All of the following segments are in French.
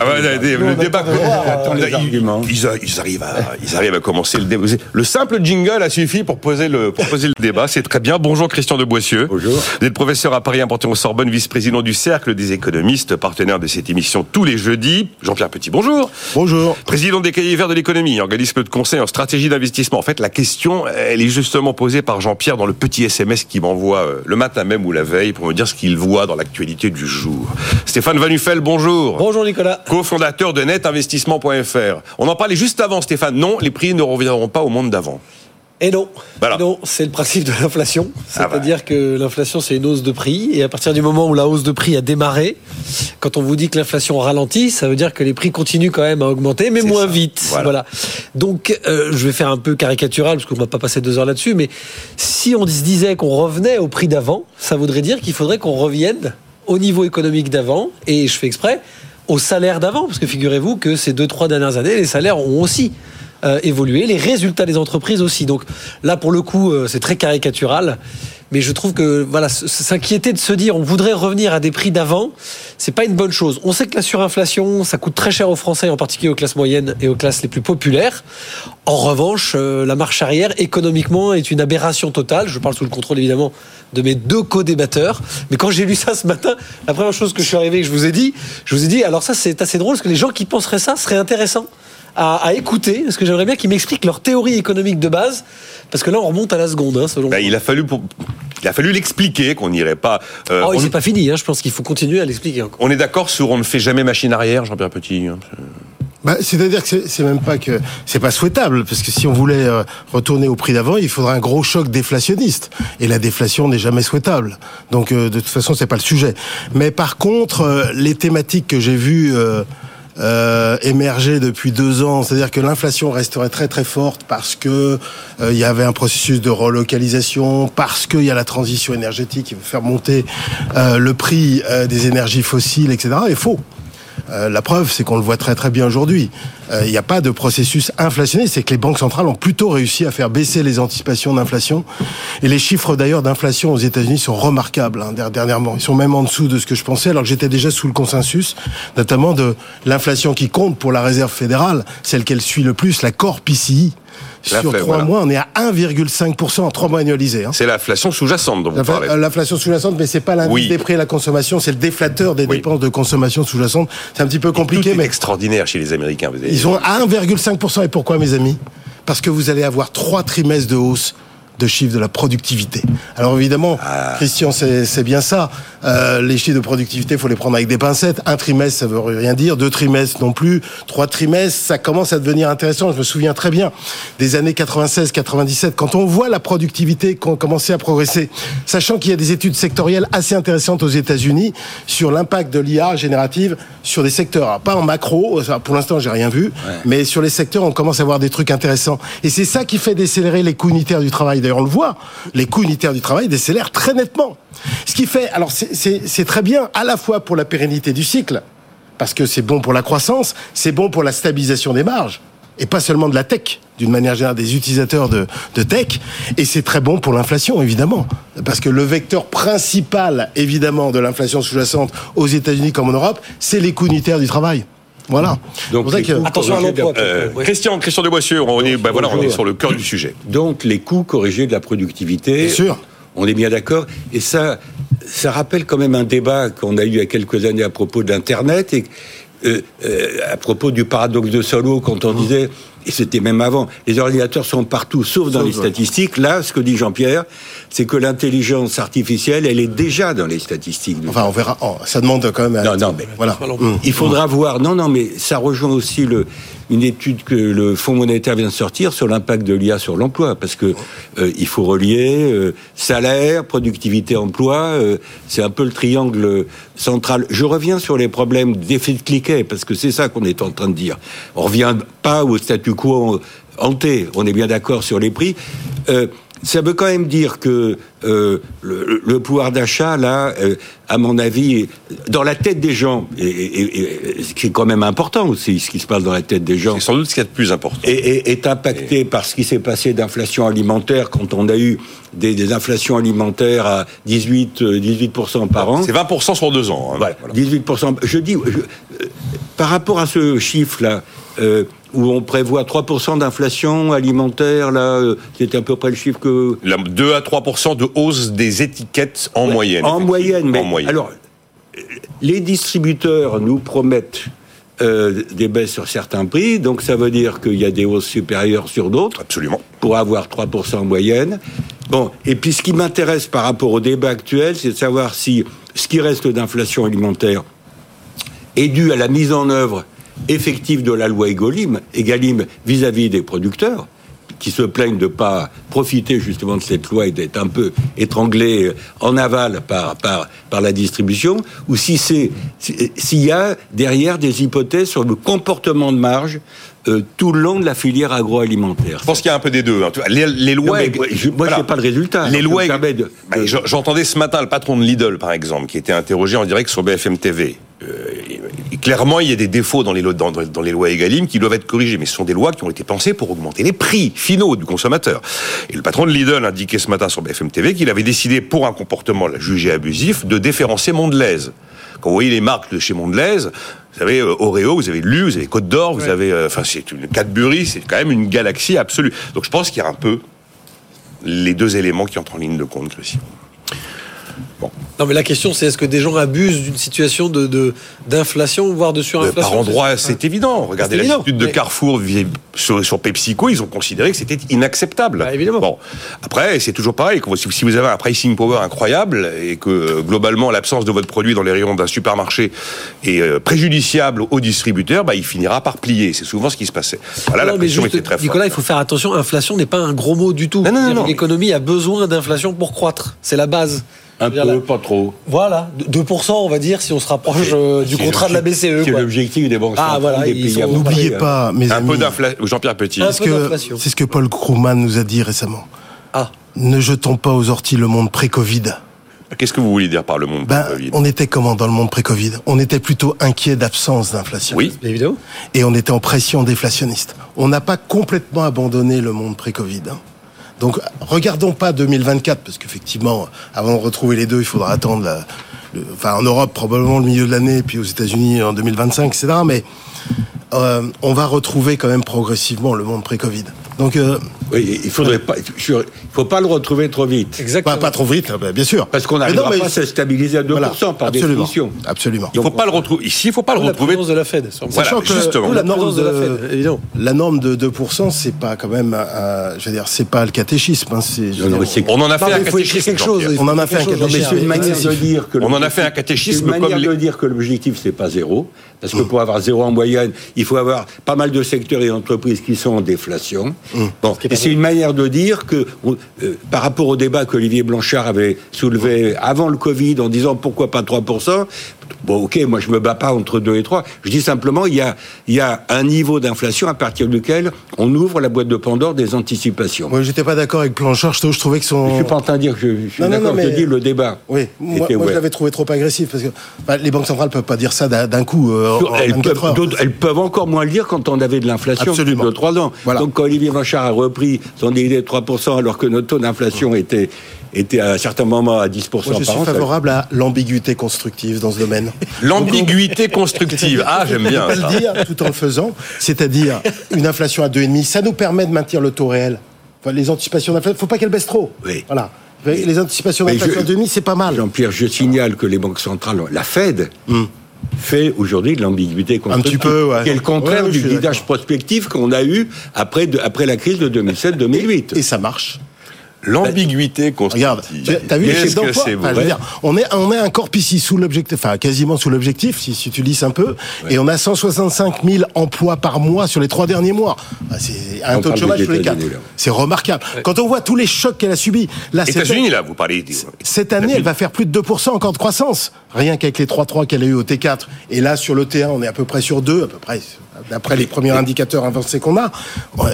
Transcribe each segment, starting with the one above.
Ah ouais, le débat. Ils- arguments. Ils, a- ils arrivent à, ils arrivent à commencer le débat. Le simple jingle a suffi pour poser le, pour poser le débat. C'est très bien. Bonjour Christian de Boissieu. Bonjour. Vous êtes professeur à Paris important au Sorbonne, vice-président du Cercle des économistes, partenaire de cette émission tous les jeudis. Jean-Pierre Petit, bonjour. Bonjour. Président des Cahiers Verts de l'économie, organisme de conseil en stratégie d'investissement. En fait, la question, elle est justement posée par Jean-Pierre dans le petit SMS qu'il m'envoie euh, le matin même ou la veille pour me dire ce qu'il voit dans l'actualité du jour. Stéphane Van Bonjour. Bonjour Nicolas. Co-fondateur de netinvestissement.fr. On en parlait juste avant, Stéphane. Non, les prix ne reviendront pas au monde d'avant. Et non, Voilà. Non, c'est le principe de l'inflation. Ah C'est-à-dire que l'inflation, c'est une hausse de prix. Et à partir du moment où la hausse de prix a démarré, quand on vous dit que l'inflation ralentit, ça veut dire que les prix continuent quand même à augmenter, mais moins ça. vite. Voilà. Voilà. Donc, euh, je vais faire un peu caricatural, parce qu'on va pas passer deux heures là-dessus, mais si on se disait qu'on revenait au prix d'avant, ça voudrait dire qu'il faudrait qu'on revienne au niveau économique d'avant, et je fais exprès, au salaire d'avant, parce que figurez-vous que ces deux, trois dernières années, les salaires ont aussi euh, évolué, les résultats des entreprises aussi. Donc là, pour le coup, euh, c'est très caricatural. Mais je trouve que voilà, s'inquiéter de se dire on voudrait revenir à des prix d'avant, c'est pas une bonne chose. On sait que la surinflation, ça coûte très cher aux Français, en particulier aux classes moyennes et aux classes les plus populaires. En revanche, euh, la marche arrière économiquement est une aberration totale. Je parle sous le contrôle évidemment de mes deux co-débatteurs. Mais quand j'ai lu ça ce matin, la première chose que je suis arrivé, et que je vous ai dit, je vous ai dit, alors ça c'est assez drôle parce que les gens qui penseraient ça seraient intéressants à, à écouter, parce que j'aimerais bien qu'ils m'expliquent leur théorie économique de base, parce que là on remonte à la seconde, hein, selon Ben, moi. il a fallu pour, il a fallu l'expliquer qu'on n'irait pas. euh, Oh, on, c'est pas fini, hein, je pense qu'il faut continuer à l'expliquer encore. on est d'accord sur on ne fait jamais machine arrière, Jean-Pierre Petit. hein. Bah, C'est-à-dire que c'est- c'est même pas que c'est pas souhaitable parce que si on voulait euh, retourner au prix d'avant, il faudrait un gros choc déflationniste et la déflation n'est jamais souhaitable. Donc euh, de toute façon, c'est pas le sujet. Mais par contre, euh, les thématiques que j'ai vues euh, émerger depuis deux ans, c'est-à-dire que l'inflation resterait très très forte parce que euh, il y avait un processus de relocalisation, parce qu'il y a la transition énergétique qui veut faire monter euh, le prix euh, des énergies fossiles, etc. est faux. Euh, la preuve, c'est qu'on le voit très très bien aujourd'hui. Euh, Il n'y a pas de processus inflationniste, c'est que les banques centrales ont plutôt réussi à faire baisser les anticipations d'inflation. Et les chiffres d'ailleurs d'inflation aux États-Unis sont remarquables hein, der- dernièrement. Ils sont même en dessous de ce que je pensais, alors que j'étais déjà sous le consensus, notamment de l'inflation qui compte pour la Réserve fédérale, celle qu'elle suit le plus, la Core PCI. Sur trois voilà. mois, on est à 1,5% en trois mois annualisés. hein. C'est l'inflation sous-jacente dont vous parlez. euh, L'inflation sous-jacente, mais c'est pas l'indice Oui. des prix à la consommation, c'est le déflateur des Oui. dépenses de consommation sous-jacente. C'est un petit peu compliqué, mais extraordinaire chez les Américains. Vous avez- ils sont à 1,5%. Et pourquoi, mes amis Parce que vous allez avoir trois trimestres de hausse de chiffres de la productivité. Alors évidemment, Ah. Christian, c'est bien ça. Euh, les chiffres de productivité, faut les prendre avec des pincettes. Un trimestre, ça veut rien dire. Deux trimestres non plus. Trois trimestres, ça commence à devenir intéressant. Je me souviens très bien des années 96, 97, quand on voit la productivité qu'on commençait à progresser, sachant qu'il y a des études sectorielles assez intéressantes aux États-Unis sur l'impact de l'IA générative sur des secteurs. Alors, pas en macro, pour l'instant, j'ai rien vu, mais sur les secteurs, on commence à voir des trucs intéressants. Et c'est ça qui fait décélérer les coûts unitaires du travail. On le voit, les coûts unitaires du travail décélèrent très nettement. Ce qui fait, alors c'est très bien à la fois pour la pérennité du cycle, parce que c'est bon pour la croissance, c'est bon pour la stabilisation des marges, et pas seulement de la tech, d'une manière générale des utilisateurs de, de tech, et c'est très bon pour l'inflation, évidemment, parce que le vecteur principal, évidemment, de l'inflation sous-jacente aux États-Unis comme en Europe, c'est les coûts unitaires du travail. Voilà. Donc, les que- coûts Attention à corrigés de la- l'emploi. Euh, Ouais. Christian, Christian de Boissieu, on est, bah voilà, on est sur le cœur du sujet. Donc les coûts corrigés de la productivité. Bien sûr. On est bien d'accord. Et ça, ça rappelle quand même un débat qu'on a eu il y a quelques années à propos d'Internet et euh, euh, à propos du paradoxe de Solo quand on disait, et c'était même avant, les ordinateurs sont partout sauf dans Sauf, les statistiques. Là, ce que dit Jean-Pierre, c'est que l'intelligence artificielle, elle est déjà dans les statistiques. Enfin, on verra. Oh, ça demande quand même. Non, non, mais- voilà. Hum. Il faudra voir. Non, non, mais ça rejoint aussi le, une étude que le Fonds monétaire vient de sortir sur l'impact de l'IA sur l'emploi, parce que euh, il faut relier euh, salaire, productivité, emploi. euh, c'est un peu le triangle central. Je reviens sur les problèmes d'effet de cliquet, parce que c'est ça qu'on est en train de dire. On revient pas au statu quo hanté. On est bien d'accord sur les prix. Euh, ça veut quand même dire que euh, le, le pouvoir d'achat, là, euh, à mon avis, dans la tête des gens, et, et- et- ce qui est quand même important aussi, ce qui se passe dans la tête des gens, C'est sans doute ce qu'il y a de plus important. est, est- est impacté par ce qui s'est passé d'inflation alimentaire quand on a eu des, des inflations alimentaires à 18, euh, 18% par an. C'est 20% sur deux ans. hein. Voilà, Voilà. 18%. Je dis, je- par rapport à ce chiffre-là, où on prévoit 3% d'inflation alimentaire, là, euh, c'était à peu près le chiffre que... La- 2 à 3% de hausse des étiquettes en moyenne. En moyenne, mais En moyenne. alors, les distributeurs nous promettent euh, des baisses sur certains prix, donc ça veut dire qu'il y a des hausses supérieures sur d'autres Absolument. pour avoir 3% en moyenne. Bon, et puis ce qui m'intéresse par rapport au débat actuel, c'est de savoir si ce qui reste d'inflation alimentaire est dû à la mise en œuvre effective de la loi Egalim, Egalim vis-à-vis des producteurs qui se plaignent de ne pas profiter justement de cette loi et d'être un peu étranglés en aval par, par, par la distribution, ou si c'est si- s'il y a derrière des hypothèses sur le comportement de marge euh, tout le long de la filière agroalimentaire. Je pense qu'il y a un peu des deux. hein. Les, les lois. Non, mais je- moi, je sais pas le résultat. Les lois. de- Bah, J'entendais ce matin le patron de Lidl, par exemple, qui était interrogé en direct sur BFM TV. Euh, clairement, il y a des défauts dans les, lois, dans, dans les lois Egalim qui doivent être corrigés, mais ce sont des lois qui ont été pensées pour augmenter les prix finaux du consommateur. Et le patron de Lidl indiquait ce matin sur BFM TV qu'il avait décidé, pour un comportement là, jugé abusif, de déférencer Mondelaise. Quand vous voyez les marques de chez Mondelaise, vous avez euh, Oreo, vous avez Lu, vous avez Côte d'Or, vous avez, euh, enfin, c'est une Cadbury, c'est quand même une galaxie absolue. Donc je pense qu'il y a un peu les deux éléments qui entrent en ligne de compte, Christian. Non, mais la question, c'est est-ce que des gens abusent d'une situation de d'inflation, voire de Euh, surinflation par endroits, c'est évident. Regardez l'attitude de Carrefour sur, sur PepsiCo, ils ont considéré que c'était inacceptable. Bah, évidemment. Bon, après, c'est toujours pareil. Si vous avez un pricing power incroyable et que euh, globalement l'absence de votre produit dans les rayons d'un supermarché est euh, préjudiciable au distributeur, bah, il finira par plier. C'est souvent ce qui se passait. Voilà, la Non, mais juste, était très forte. Nicolas, il faut faire attention. Inflation n'est pas un gros mot du tout. L'économie a besoin d'inflation pour croître. C'est la base. Un peu, la- pas trop. Voilà, 2%, on va dire, si on se rapproche euh, du contrat de la BCE. C'est l'objectif des banques Ah, centrales voilà, N'oubliez hein. pas, mes Un amis, peu d'inflation. Jean-Pierre Petit. Un c'est peu ce que- d'inflation. c'est ce que Paul Krugman nous a dit récemment. Ah, Ne jetons pas aux orties le monde pré-Covid. Qu'est-ce que vous voulez dire par le monde Ben, Covid on était comment dans le monde pré-Covid? On était plutôt inquiet d'absence d'inflation. Oui. évidemment. Et on était en pression déflationniste. On n'a pas complètement abandonné le monde pré-Covid. Donc, regardons pas 2024, parce qu'effectivement, avant de retrouver les deux, il faudra attendre, la- enfin, en Europe, probablement le milieu de l'année, puis aux États-Unis en 2025, etc. Mais euh, on va retrouver quand même progressivement le monde pré-Covid. Donc, euh, Oui, il faudrait pas, il faut pas le retrouver trop vite. Exactement. pas, pas trop vite, hein, bien sûr. Parce qu'on n'arrivera pas à se stabiliser à 2% voilà, par absolument, définition. Absolument. Il faut pas le retrouver. Ici, il faut pas le la retrouver. de la Fed. Voilà, Sachant que justement. La la norme de la Fed, évidemment. La norme de 2%, c'est pas quand même, un- je veux dire, c'est pas le catéchisme. Hein, c'est, je veux Non, non, dire, c'est- On en a fait un il faut écrire catéchisme. quelque chose. Jean-Pierre. On en a fait un Quelque chose, catéchisme. Une manière de dire que On en a l'objectif- fait un catéchisme c'est une manière comme les- de dire que l'objectif c'est pas zéro, parce que pour avoir zéro en moyenne, il faut avoir pas mal de secteurs et d'entreprises qui sont en déflation. Bon, et c'est une manière de dire que euh, par rapport au débat qu'Olivier Blanchard avait soulevé avant le Covid en disant pourquoi pas 3%. Bon, ok, moi je me bats pas entre 2 et 3. Je dis simplement il y a, il y a un niveau d'inflation à partir duquel on ouvre la boîte de Pandore des anticipations. Moi, j'étais pas d'accord avec Blanchard. Je, je trouvais que son. Je suis pas en train de dire que je, je suis d'accord, non, je mais- dis le débat. Oui, moi, moi, je l'avais trouvé trop agressif parce que bah, les banques centrales peuvent pas dire ça d'un coup. euh, en Elles 24 peuvent, heures. d'autres- elles peuvent encore moins le dire quand on avait de l'inflation de 3 ans. Voilà. Donc quand Olivier Blanchard a repris son idée de 3% alors que notre taux d'inflation était, était à un certain moment à 10% Moi, je par suis an. ça- favorable à l'ambiguïté constructive dans ce domaine. L'ambiguïté constructive. Ah, j'aime bien. On le dire tout en le faisant, c'est-à-dire une inflation à 2,5, ça nous permet de maintenir le taux réel. Enfin, les anticipations d'inflation, faut pas qu'elles baissent trop. Oui. Voilà. Les anticipations d'inflation à je- 2,5, c'est pas mal. Jean-Pierre, je signale que les banques centrales, la Fed, fait aujourd'hui de l'ambiguïté constructive. Hmm. petit peu, ouais. Qui est le contraire Ouais, ouais, je du guidage prospectif qu'on a eu après, de- après la crise de 2007-2008. Et ça marche. L'ambiguïté constructive. Regarde, tu- t'as vu les que d'emploi c'est Enfin, je veux vrai dire, on est, on est un corps ici sous l'objectif, enfin quasiment sous l'objectif, si, si tu lisses un peu, et on a 165 000 emplois par mois sur les trois derniers mois. C'est un On taux de chômage tous les quatre. C'est remarquable. Quand on voit tous les chocs qu'elle a subis, là, cette, États-Unis, là, vous parlez. cette année, elle va faire plus de 2% encore de croissance. Rien qu'avec les 3-3 qu'elle a eu au T4. Et là, sur le T1, on est à peu près sur 2, à peu près, d'après les premiers indicateurs avancés qu'on a,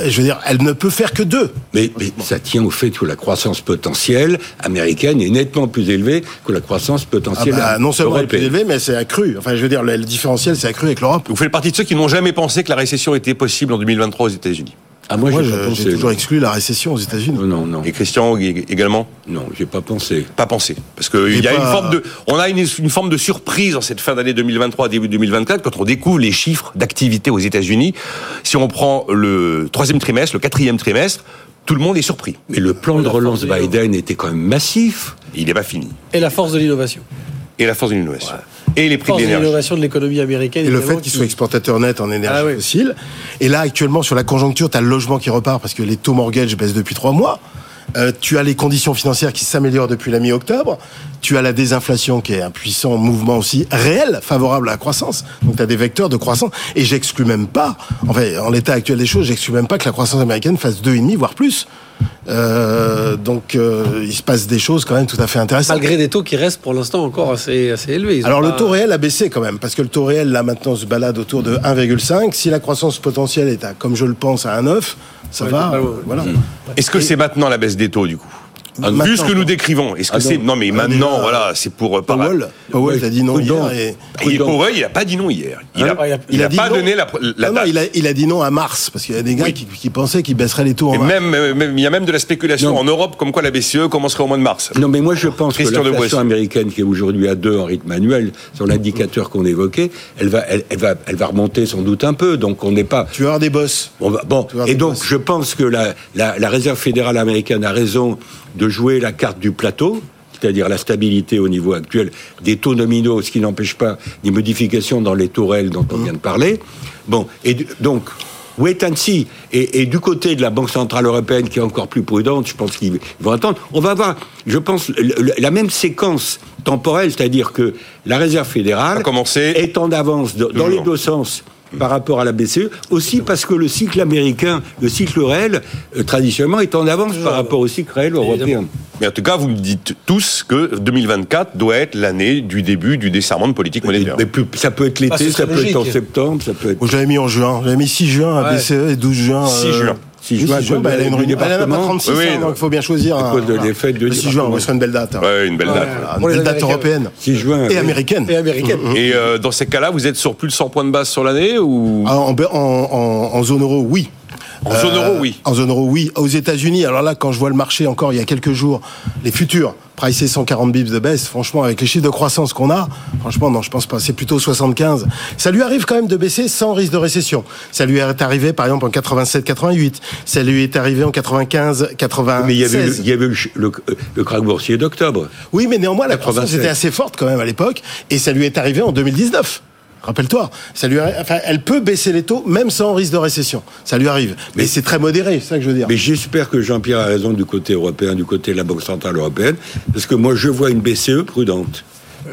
je veux dire, elle ne peut faire que deux. Mais, mais ça tient au fait que la croissance potentielle américaine est nettement plus élevée que la croissance Ah potentielle bah, non seulement elle est plus européenne. élevée, mais c'est accru. Enfin, je veux dire, le, le différentiel, c'est accru avec l'Europe. Vous faites partie de ceux qui n'ont jamais pensé que la récession était possible en 2023 aux États-Unis. Ah, moi, Moi, j'ai pensé. toujours non. exclu la récession aux États-Unis. Non, non, non. Et Christian ég- également Non, j'ai pas pensé. pas pensé parce que il y a pas- une forme de on a une, une forme de surprise en cette fin d'année 2023 début 2024 quand on découvre les chiffres d'activité aux États-Unis si on prend le troisième trimestre le quatrième trimestre tout le monde est surpris Mais le plan de La relance Biden était quand même massif. il n'est pas fini Et la force de l'innovation. Et la force de l'innovation et les prix de Force de l'énergie l'innovation de l'économie américaine. Et le fait qu'ils qui- soient exportateurs nets en énergie Ah oui. fossile. Et là, actuellement, sur la conjoncture, tu as le logement qui repart parce que les taux mortgage baissent depuis trois mois. Euh, tu as les conditions financières qui s'améliorent depuis la mi-octobre. Tu as la désinflation qui est un puissant mouvement aussi réel, favorable à la croissance. Donc tu as des vecteurs de croissance. Et j'exclus même pas, enfin, en l'état actuel des choses, j'exclus même pas que la croissance américaine fasse 2,5, voire plus. Euh, donc euh, il se passe des choses quand même tout à fait intéressantes. Malgré des taux qui restent pour l'instant encore assez, assez élevés. Alors le taux réel a baissé quand même, parce que le taux réel là maintenant se balade autour de 1,5. Si la croissance potentielle est à, comme je le pense, à 1,9, ça Ouais, va. voilà. est-ce que c'est maintenant la baisse des taux du coup? Vu maintenant, ce que nous décrivons est-ce que Ah, c'est non. mais Ah, maintenant voilà c'est pour euh, Powell, Powell a dit non hier. Et... Powell, il a pas dit non hier il a, il a- il a dit pas non. donné la, la Non, non, date. il, a, il a dit non à mars, parce qu'il y a des gars Oui. qui, qui pensaient qu'il baisserait les taux en Et mars. même, euh, même- il y a même de la spéculation en Europe comme quoi la BCE commencerait au mois de mars. Non, mais moi je pense Christian que l'inflation américaine, qui est aujourd'hui à 2 en rythme annuel, sur l'indicateur qu'on évoquait, elle va, elle, elle va, elle va remonter sans doute un peu. Donc on n'est pas. Tu vas avoir des bosses. bon, et donc je pense que la, la, la Réserve fédérale américaine a raison de jouer la carte du plateau, c'est-à-dire la stabilité au niveau actuel des taux nominaux, ce qui n'empêche pas des modifications dans les réels dont on vient de parler. Bon, et donc. Wait and see. Et, et du côté de la Banque Centrale Européenne, qui est encore plus prudente, je pense qu'ils vont attendre. On va avoir, je pense, la même séquence temporelle, c'est-à-dire que la Réserve fédérale est en avance dans les deux sens par rapport à la BCE, aussi parce que le cycle américain, le cycle réel, euh, traditionnellement, est en avance par rapport au cycle réel européen. Mais en tout cas, vous me dites tous que 2024 doit être l'année du début du desserrement de politique monétaire. Mais plus- ça peut être l'été, ça peut être en septembre, ça peut être... J'avais mis en juin. J'avais mis 6 juin à Ouais. BCE et 12 juin. 6 juin. 6 6 juin, juin, bah, elle a une du réunion. Elle n'a pas département. 36, Oui, oui, hein, donc il faut bien choisir. À cause de l'effet de Le 6 juin, département. ce serait une belle date. hein. Ouais, une belle date. Pour une les belle date Américains. européenne. 6 juin. Et oui. américaine. Et américaine. Et euh, dans ces cas-là, vous êtes sur plus de 100 points de base sur l'année ou? Ah, En, en- en- en zone euro, oui. En zone Euh, euro, oui. En zone euro, oui. Aux États-Unis, alors là, quand je vois le marché encore il y a quelques jours, les futurs, pricés 140 bips de baisse, franchement, avec les chiffres de croissance qu'on a, franchement, non, je pense pas. C'est plutôt 75. Ça lui arrive quand même de baisser sans risque de récession. Ça lui est arrivé, par exemple, en 87-88. Ça lui est arrivé en 95-96. Mais il y avait, le, il y avait le, le- le krach boursier d'octobre. Oui, mais néanmoins, la croissance 87. était assez forte quand même à l'époque, et ça lui est arrivé en 2019. Rappelle-toi, ça lui, enfin, elle peut baisser les taux même sans risque de récession. Ça lui arrive, mais, c'est très modéré, c'est ça que je veux dire. Mais j'espère que Jean-Pierre a raison du côté européen, du côté de la Banque Centrale Européenne, parce que moi, je vois une BCE prudente.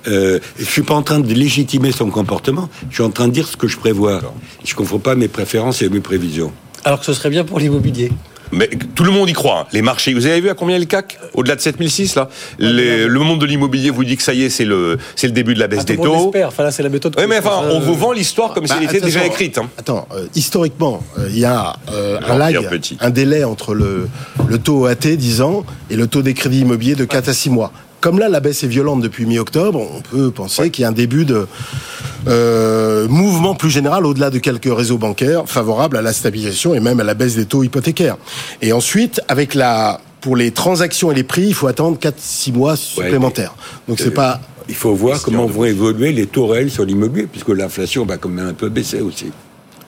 Euh, je suis pas en train de légitimer son comportement, je suis en train de dire ce que je prévois. Je ne confonds pas mes préférences et mes prévisions. Alors que ce serait bien pour l'immobilier. Mais tout le monde y croit. hein. Les marchés, vous avez vu à combien est le CAC Au-delà de 7006 là Les- Le monde de l'immobilier vous dit que ça y est, c'est le, c'est le début de la baisse Ah, des taux. l'espère. Enfin là, c'est la méthode. Oui, que- mais enfin, euh, on vous vend l'histoire comme si Bah, elle était déjà écrite. hein. Attends, euh, historiquement, euh, il y a euh, un lag, Petit. un délai entre le, le taux OAT 10 ans et le taux des crédits immobiliers de 4 à 6 mois. Comme là, la baisse est violente depuis mi-octobre, on peut penser qu'il y a un début de euh, mouvement plus général au-delà de quelques réseaux bancaires favorables à la stabilisation et même à la baisse des taux hypothécaires. Et ensuite, avec la pour les transactions et les prix, il faut attendre 4-6 mois supplémentaires. Donc c'est pas Il faut voir comment vont évoluer les taux réels sur l'immobilier, puisque l'inflation va quand même un peu baisser aussi.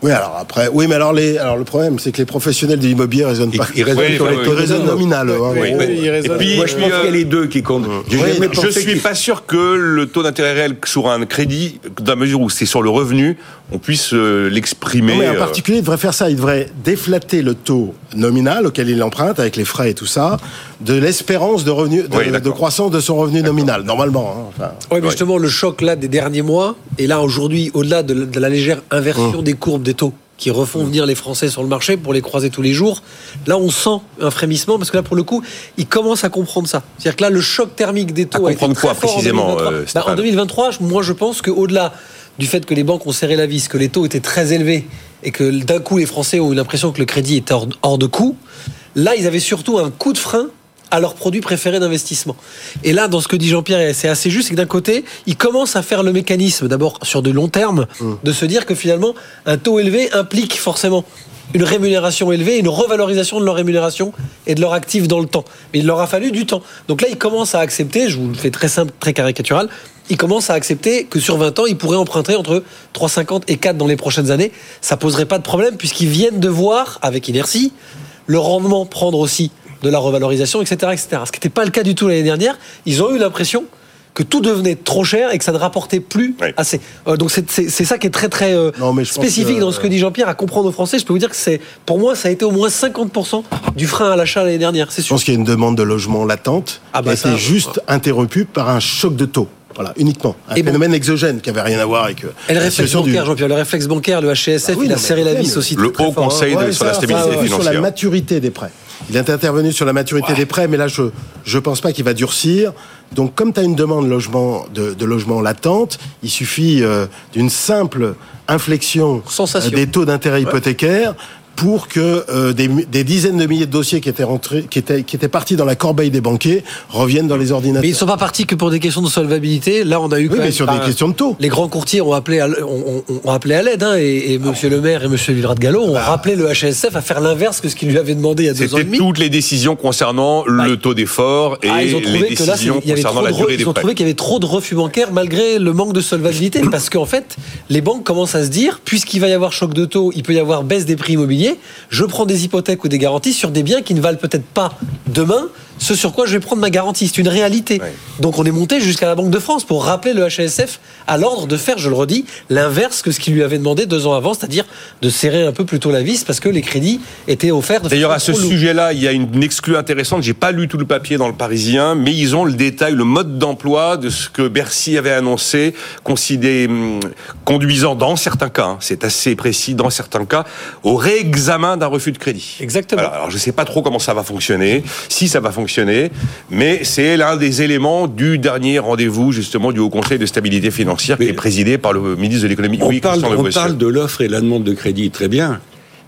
Oui, alors après, oui, mais alors les, alors le problème, c'est que les professionnels de l'immobilier raisonnent Ils, pas. ils raisonnent Oui, sur oui, les oui. taux Ils raisonnent nominal. hein. Oui, oui, il et puis, Moi, je pense euh, qu'il y a les deux qui comptent. Jamais je pensé suis pas sûr que le taux d'intérêt réel sur un crédit, dans la mesure où c'est sur le revenu, on puisse euh, l'exprimer. Non, mais un euh, particulier devrait faire ça. Il devrait déflater le taux nominal auquel il emprunte avec les frais et tout ça, de l'espérance de revenu, de, Oui, croissance de son revenu nominal, normalement. hein. Enfin, Oui, mais justement, le choc là des derniers mois, et là aujourd'hui, au-delà de, la- de la légère inversion des courbes des taux qui refont venir les Français sur le marché pour les croiser tous les jours, là on sent un frémissement parce que là pour le coup, ils commencent à comprendre ça. C'est-à-dire que là le choc thermique des taux À a été comprendre très quoi, fort en précisément, 2023. euh, Bah, Stéphane en 2023, je- moi je pense qu'au-delà du fait que les banques ont serré la vis, que les taux étaient très élevés et que d'un coup les Français ont eu l'impression que le crédit était hors, hors de coût, là ils avaient surtout un coup de frein à leur produit préféré d'investissement. Et là, dans ce que dit Jean-Pierre, c'est assez juste, c'est que d'un côté, ils commencent à faire le mécanisme, d'abord sur de long terme, de se dire que finalement, un taux élevé implique forcément une rémunération élevée, une revalorisation de leur rémunération et de leur actif dans le temps. Mais il leur a fallu du temps. Donc là, ils commencent à accepter, je vous le fais très simple, très caricatural, ils commencent à accepter que sur 20 ans, ils pourraient emprunter entre 3,50 et 4 dans les prochaines années. Ça poserait pas de problème puisqu'ils viennent de voir, avec inertie, le rendement prendre aussi de la revalorisation, etc. etc. Ce qui n'était pas le cas du tout l'année dernière. Ils ont eu l'impression que tout devenait trop cher et que ça ne rapportait plus Oui. assez. Euh, donc c'est ça qui est très très euh, Non, spécifique que- dans ce que dit Jean-Pierre à comprendre aux Français. Je peux vous dire que c'est pour moi ça a été au moins 50% du frein à l'achat l'année dernière, c'est Je sûr. pense qu'il y a une demande de logement latente Ah bah qui a été juste interrompue par un choc de taux. Voilà, uniquement. Un Et bon. phénomène exogène qui avait rien à voir avec euh, Et le réflexe situation du- bancaire, Jean-Pierre, le réflexe bancaire, le HCSF, Bah oui, il a serré la vis aussi. Le Haut hein. Conseil de- Ouais, sur la ça, stabilité ça, Sur la financière. maturité des prêts. Il est intervenu sur la maturité des prêts, mais là, je je pense pas qu'il va durcir. Donc, comme tu as une demande de logement, de, de logement latente, il suffit euh, d'une simple inflexion Sensation. euh, des taux d'intérêt hypothécaires pour que euh, des, des dizaines de milliers de dossiers qui étaient rentrés, qui étaient, qui étaient partis dans la corbeille des banquiers reviennent dans les ordinateurs. Mais ils ne sont pas partis que pour des questions de solvabilité. Là, on a eu quand oui, mais même, sur bah, des questions de taux. Les grands courtiers ont appelé à, ont, appelé à l'aide, hein, et, et Monsieur Le Maire et Monsieur Villerat de Gallo ont Bah. rappelé le HSF à faire l'inverse que ce qu'ils lui avaient demandé il y a deux ans et C'était demi. toutes les décisions concernant le taux d'effort et Ah, ils ont les que là, décisions avait concernant la de re- durée ils des ont prêts. trouvé qu'il y avait trop de refus bancaires malgré le manque de solvabilité, parce qu'en fait, les banques commencent à se dire, puisqu'il va y avoir choc de taux, il peut y avoir baisse des prix immobiliers, je prends des hypothèques ou des garanties sur des biens qui ne valent peut-être pas demain ce sur quoi je vais prendre ma garantie. C'est une réalité. Ouais. Donc on est monté jusqu'à la Banque de France pour rappeler le HSF à l'ordre de faire, je le redis, l'inverse que ce qu'il lui avait demandé deux ans avant, c'est-à-dire de serrer un peu plutôt la vis parce que les crédits étaient offerts. D'ailleurs, à ce sujet-là, il y a une exclue intéressante. J'ai pas lu tout le papier dans le Parisien, mais ils ont le détail, le mode d'emploi de ce que Bercy avait annoncé, considéré, hum, conduisant dans certains cas, hein, c'est assez précis, dans certains cas, au réexamen d'un refus de crédit. Exactement. Voilà, alors je sais pas trop comment ça va fonctionner, si ça va fonctionner, mais c'est l'un des éléments du dernier rendez-vous justement du Haut Conseil de stabilité financière qui est présidé par le ministre de l'économie. On oui, parle, on parle de l'offre et la demande de crédit, très bien.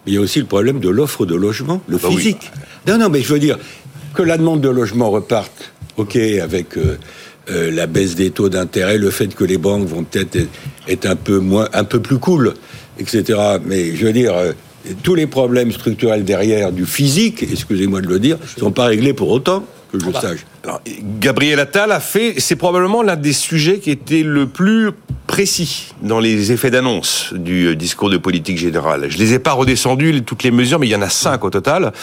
Mais il y a aussi le problème de l'offre de logement, le Bah oui. physique. Non, non, mais je veux dire que la demande de logement reparte, ok, avec euh, euh, la baisse des taux d'intérêt, le fait que les banques vont peut-être être- être un peu moins, un peu plus cool, etc. Mais je veux dire. Tous les problèmes structurels derrière du physique, excusez-moi de le dire, ne sont pas réglés pour autant que je bah. sache. Alors, Gabriel Attal a fait, c'est probablement l'un des sujets qui était le plus précis dans les effets d'annonce du euh, discours de politique générale. Je les ai pas redescendus toutes les mesures, mais il y en a cinq au total.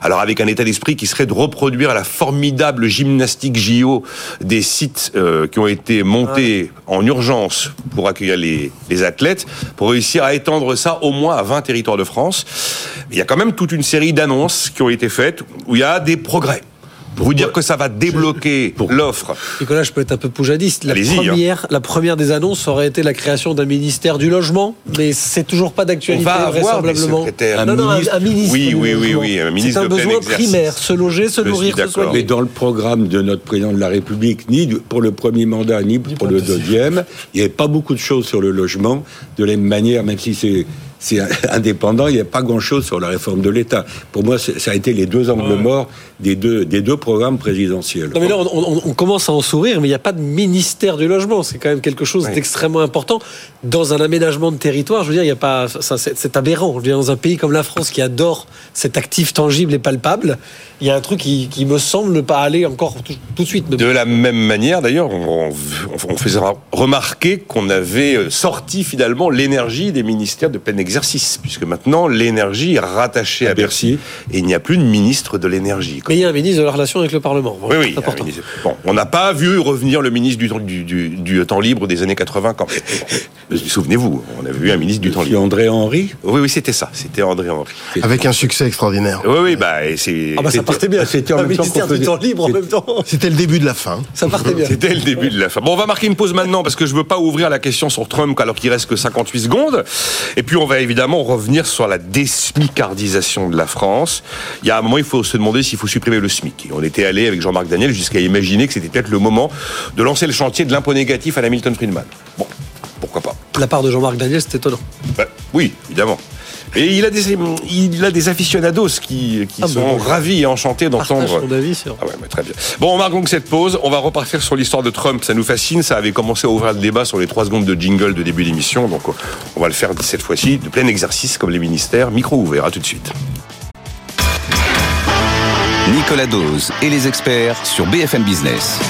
Alors avec un état d'esprit qui serait de reproduire la formidable gymnastique JO des sites euh, qui ont été montés en urgence pour accueillir les, les athlètes, pour réussir à étendre ça au moins à 20 territoires de France. Il y a quand même toute une série d'annonces qui ont été faites où il y a des progrès. Pour vous dire que ça va débloquer l'offre. Nicolas, je peux être un peu poujadiste. La hein. première, la première des annonces aurait été la création d'un ministère du logement, mais c'est toujours pas On d'actualité, va avoir des vraisemblablement. secrétaires. Non, non, un, un ministre. Oui, du oui, oui, logement. oui, un ministre C'est un de besoin primaire, se loger, se Je nourrir, se soigner. Mais dans le programme de notre président de la République, ni pour le premier mandat, ni pour le deuxième, il n'y avait pas beaucoup de choses sur le logement. De la même manière, même si c'est c'est indépendant, il n'y a pas grand-chose sur la réforme de l'État. Pour moi, ça a été les deux angles morts des deux, des deux programmes présidentiels. Non mais là, on, on- on commence à en sourire, mais il n'y a pas de ministère du logement. C'est quand même quelque chose d'extrêmement important dans un aménagement de territoire. Je veux dire, il y a pas, c'est aberrant. Je veux dire, dans un pays comme la France qui adore cet actif tangible et palpable, il y a un truc qui, qui me semble ne pas aller encore tout, tout de suite. De la même manière, d'ailleurs, on, on, on faisait remarquer qu'on avait euh, sorti finalement l'énergie des ministères de plein exercice, puisque maintenant l'énergie est rattachée à, À Bercy, et il n'y a plus de ministre de l'énergie. Mais il y a un ministre de la relation avec le Parlement. Oui, oui. Important. ministre. Bon, on n'a pas vu revenir le ministre du, temps- du, du- du temps libre des années 80 quand même. Souvenez-vous, on a vu un ministre du temps libre. André Henry, Oui, oui, c'était ça. C'était André Henry. Avec un succès extraordinaire. Oui, oui, bah, c'est. Ah bah partait bien. c'était en un même ministère du temps libre en même temps. C'était le début de la fin. Ça partait bien. C'était le début de la fin. Bon, on va marquer une pause maintenant parce que je veux pas ouvrir la question sur Trump alors qu'il reste que 58 secondes. Et puis on va évidemment revenir sur la désmicardisation de la France. Il y a un moment, il faut se demander s'il faut supprimer le SMIC. Et on était allé avec Jean-Marc Daniel jusqu'à imaginer que c'était peut-être le moment de lancer le chantier de l'impôt négatif à la Milton Friedman. Bon, pourquoi pas la part de Jean-Marc Daniel, c'est étonnant. Ben, Oui, évidemment. Et il a des, il a des aficionados qui, qui Ah, sont bon. ravis et enchantés Partage d'entendre. ton avis. Ah ouais, mais très bien. Bon, on marque donc cette pause. On va repartir sur l'histoire de Trump. Ça nous fascine. Ça avait commencé à ouvrir le débat sur les trois secondes de jingle de début d'émission. Donc, on va le faire cette fois-ci de plein exercice comme les ministères. Micro ouvert. À tout de suite. Nicolas Dose et les experts sur BFM Business.